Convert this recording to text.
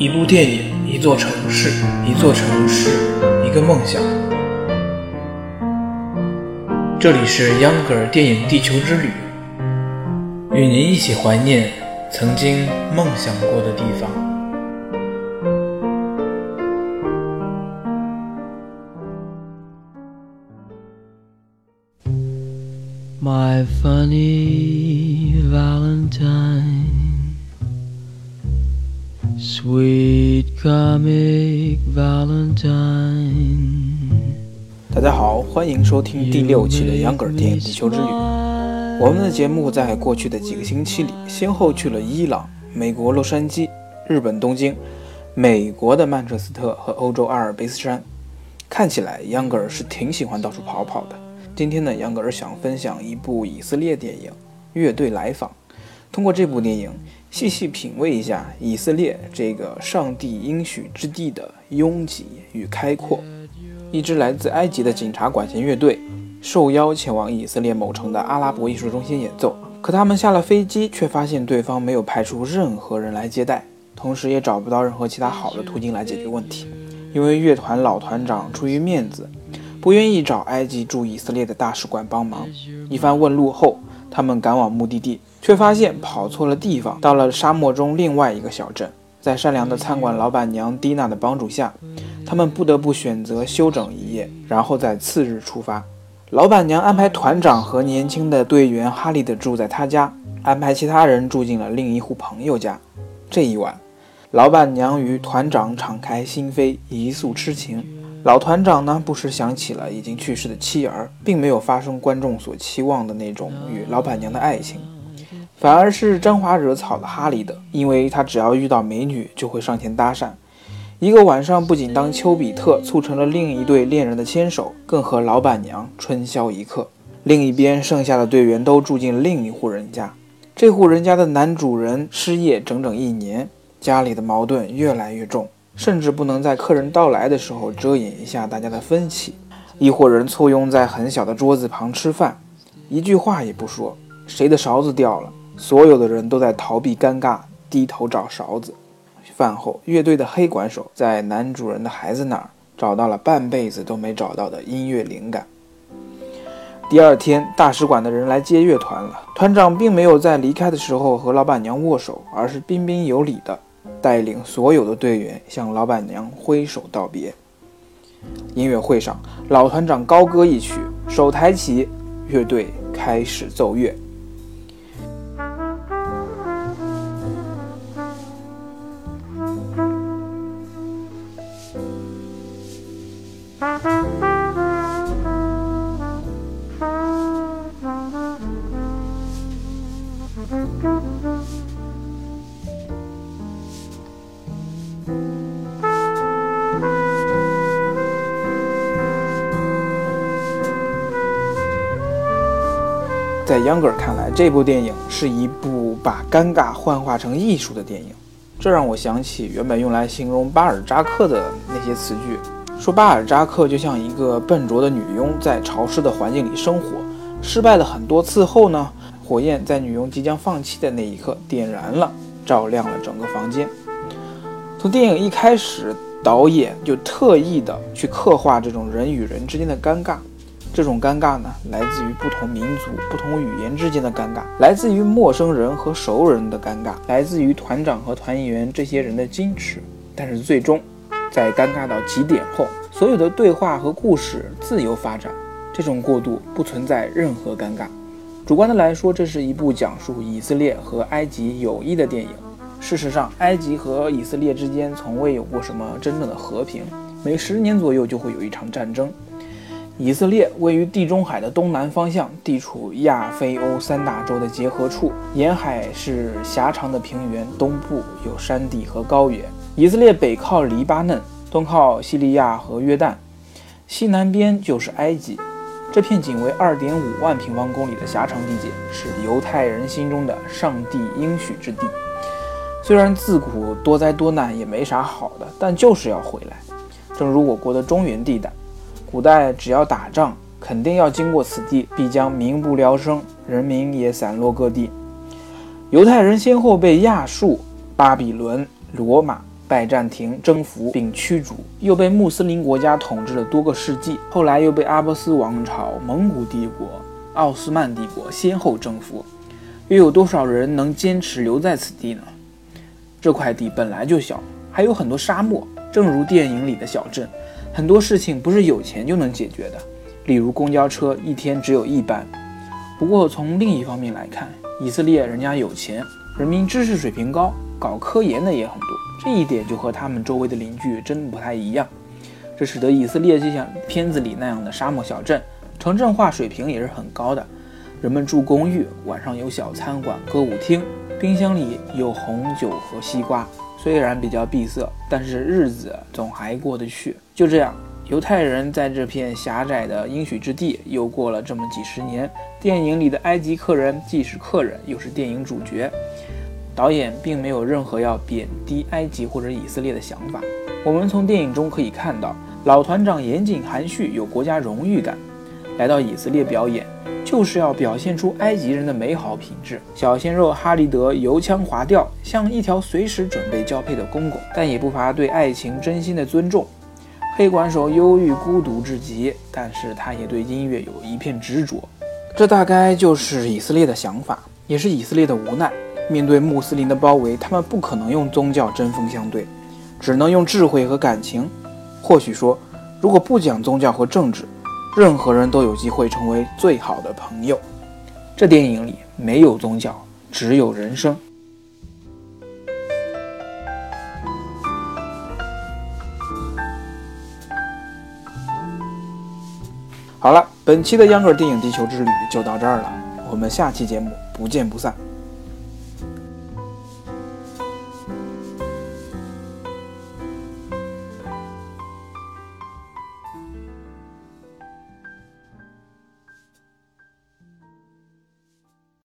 一部电影，一座城市，一座城市，一个梦想。这里是秧歌儿电影地球之旅，与您一起怀念曾经梦想过的地方。My funny Valentine, sweet comic Valentine. 大家好，欢迎收听第六期的秧歌儿电影地球之旅。我们的节目在过去的几个星期里，先后去了伊朗、美国洛杉矶、日本东京、美国的曼彻斯特和欧洲阿尔卑斯山。看起来秧歌儿是挺喜欢到处跑跑的。今天呢，秧歌儿想分享一部以色列电影《乐队来访》。通过这部电影，细细品味一下以色列这个上帝应许之地的拥挤与开阔。一支来自埃及的警察管弦乐队受邀前往以色列某城的阿拉伯艺术中心演奏，可他们下了飞机，却发现对方没有派出任何人来接待，同时也找不到任何其他好的途径来解决问题。因为乐团老团长出于面子，不愿意找埃及驻以色列的大使馆帮忙。一番问路后，他们赶往目的地，却发现跑错了地方，到了沙漠中另外一个小镇。在善良的餐馆老板娘蒂娜的帮助下，他们不得不选择休整一夜，然后在次日出发。老板娘安排团长和年轻的队员哈利德住在他家，安排其他人住进了另一户朋友家。这一晚，老板娘与团长敞开心扉，一诉痴情。老团长呢，不时想起了已经去世的妻儿，并没有发生观众所期望的那种与老板娘的爱情，反而是沾花惹草的哈利德，因为他只要遇到美女就会上前搭讪。一个晚上，不仅当丘比特促成了另一对恋人的牵手，更和老板娘春宵一刻。另一边，剩下的队员都住进另一户人家。这户人家的男主人失业整整一年，家里的矛盾越来越重，甚至不能在客人到来的时候遮掩一下大家的分歧。一伙人簇拥在很小的桌子旁吃饭，一句话也不说。谁的勺子掉了，所有的人都在逃避尴尬，低头找勺子。饭后，乐队的黑管手在男主人的孩子那儿找到了半辈子都没找到的音乐灵感。第二天，大使馆的人来接乐团了。团长并没有在离开的时候和老板娘握手，而是彬彬有礼地带领所有的队员向老板娘挥手道别。音乐会上，老团长高歌一曲，手抬起，乐队开始奏乐。在秧歌儿看来，这部电影是一部把尴尬幻化成艺术的电影。这让我想起原本用来形容巴尔扎克的那些词句，说巴尔扎克就像一个笨拙的女佣，在潮湿的环境里生活，失败了很多次后呢，火焰在女佣即将放弃的那一刻点燃了，照亮了整个房间。从电影一开始，导演就特意的去刻画这种人与人之间的尴尬。这种尴尬呢，来自于不同民族、不同语言之间的尴尬，来自于陌生人和熟人的尴尬，来自于团长和团员这些人的矜持。但是最终，在尴尬到极点后，所有的对话和故事自由发展，这种过渡不存在任何尴尬。主观的来说，这是一部讲述以色列和埃及友谊的电影。事实上，埃及和以色列之间从未有过什么真正的和平，每十年左右就会有一场战争。以色列位于地中海的东南方向，地处亚非欧三大洲的结合处，沿海是狭长的平原，东部有山地和高原。以色列北靠黎巴嫩，东靠叙利亚和约旦，西南边就是埃及。这片仅为二点五万平方公里的狭长地界，是犹太人心中的上帝应许之地。虽然自古多灾多难，也没啥好的，但就是要回来。正如我国的中原地带。古代只要打仗，肯定要经过此地，必将民不聊生，人民也散落各地。犹太人先后被亚述、巴比伦、罗马拜占庭征服并驱逐，又被穆斯林国家统治了多个世纪，后来又被阿波斯王朝、蒙古帝国、奥斯曼帝国先后征服，又有多少人能坚持留在此地呢？这块地本来就小，还有很多沙漠，正如电影里的小镇，很多事情不是有钱就能解决的，例如公交车一天只有一班。不过从另一方面来看，以色列人家有钱，人民知识水平高，搞科研的也很多，这一点就和他们周围的邻居真不太一样。这使得以色列就像片子里那样的沙漠小镇，城镇化水平也是很高的，人们住公寓，晚上有小餐馆、歌舞厅。冰箱里有红酒和西瓜，虽然比较闭塞，但是日子总还过得去。就这样，犹太人在这片狭窄的应许之地又过了这么几十年。电影里的埃及客人既是客人，又是电影主角。导演并没有任何要贬低埃及或者以色列的想法。我们从电影中可以看到，老团长严谨含蓄，有国家荣誉感，来到以色列表演。就是要表现出埃及人的美好品质。小鲜肉哈利德油腔滑调，像一条随时准备交配的公狗，但也不乏对爱情真心的尊重。黑管手忧郁孤独至极，但是他也对音乐有一片执着。这大概就是以色列的想法，也是以色列的无奈。面对穆斯林的包围，他们不可能用宗教针锋相对，只能用智慧和感情。或许说，如果不讲宗教和政治。任何人都有机会成为最好的朋友。这电影里没有宗教，只有人生。好了，本期的秧歌电影地球之旅就到这儿了，我们下期节目不见不散。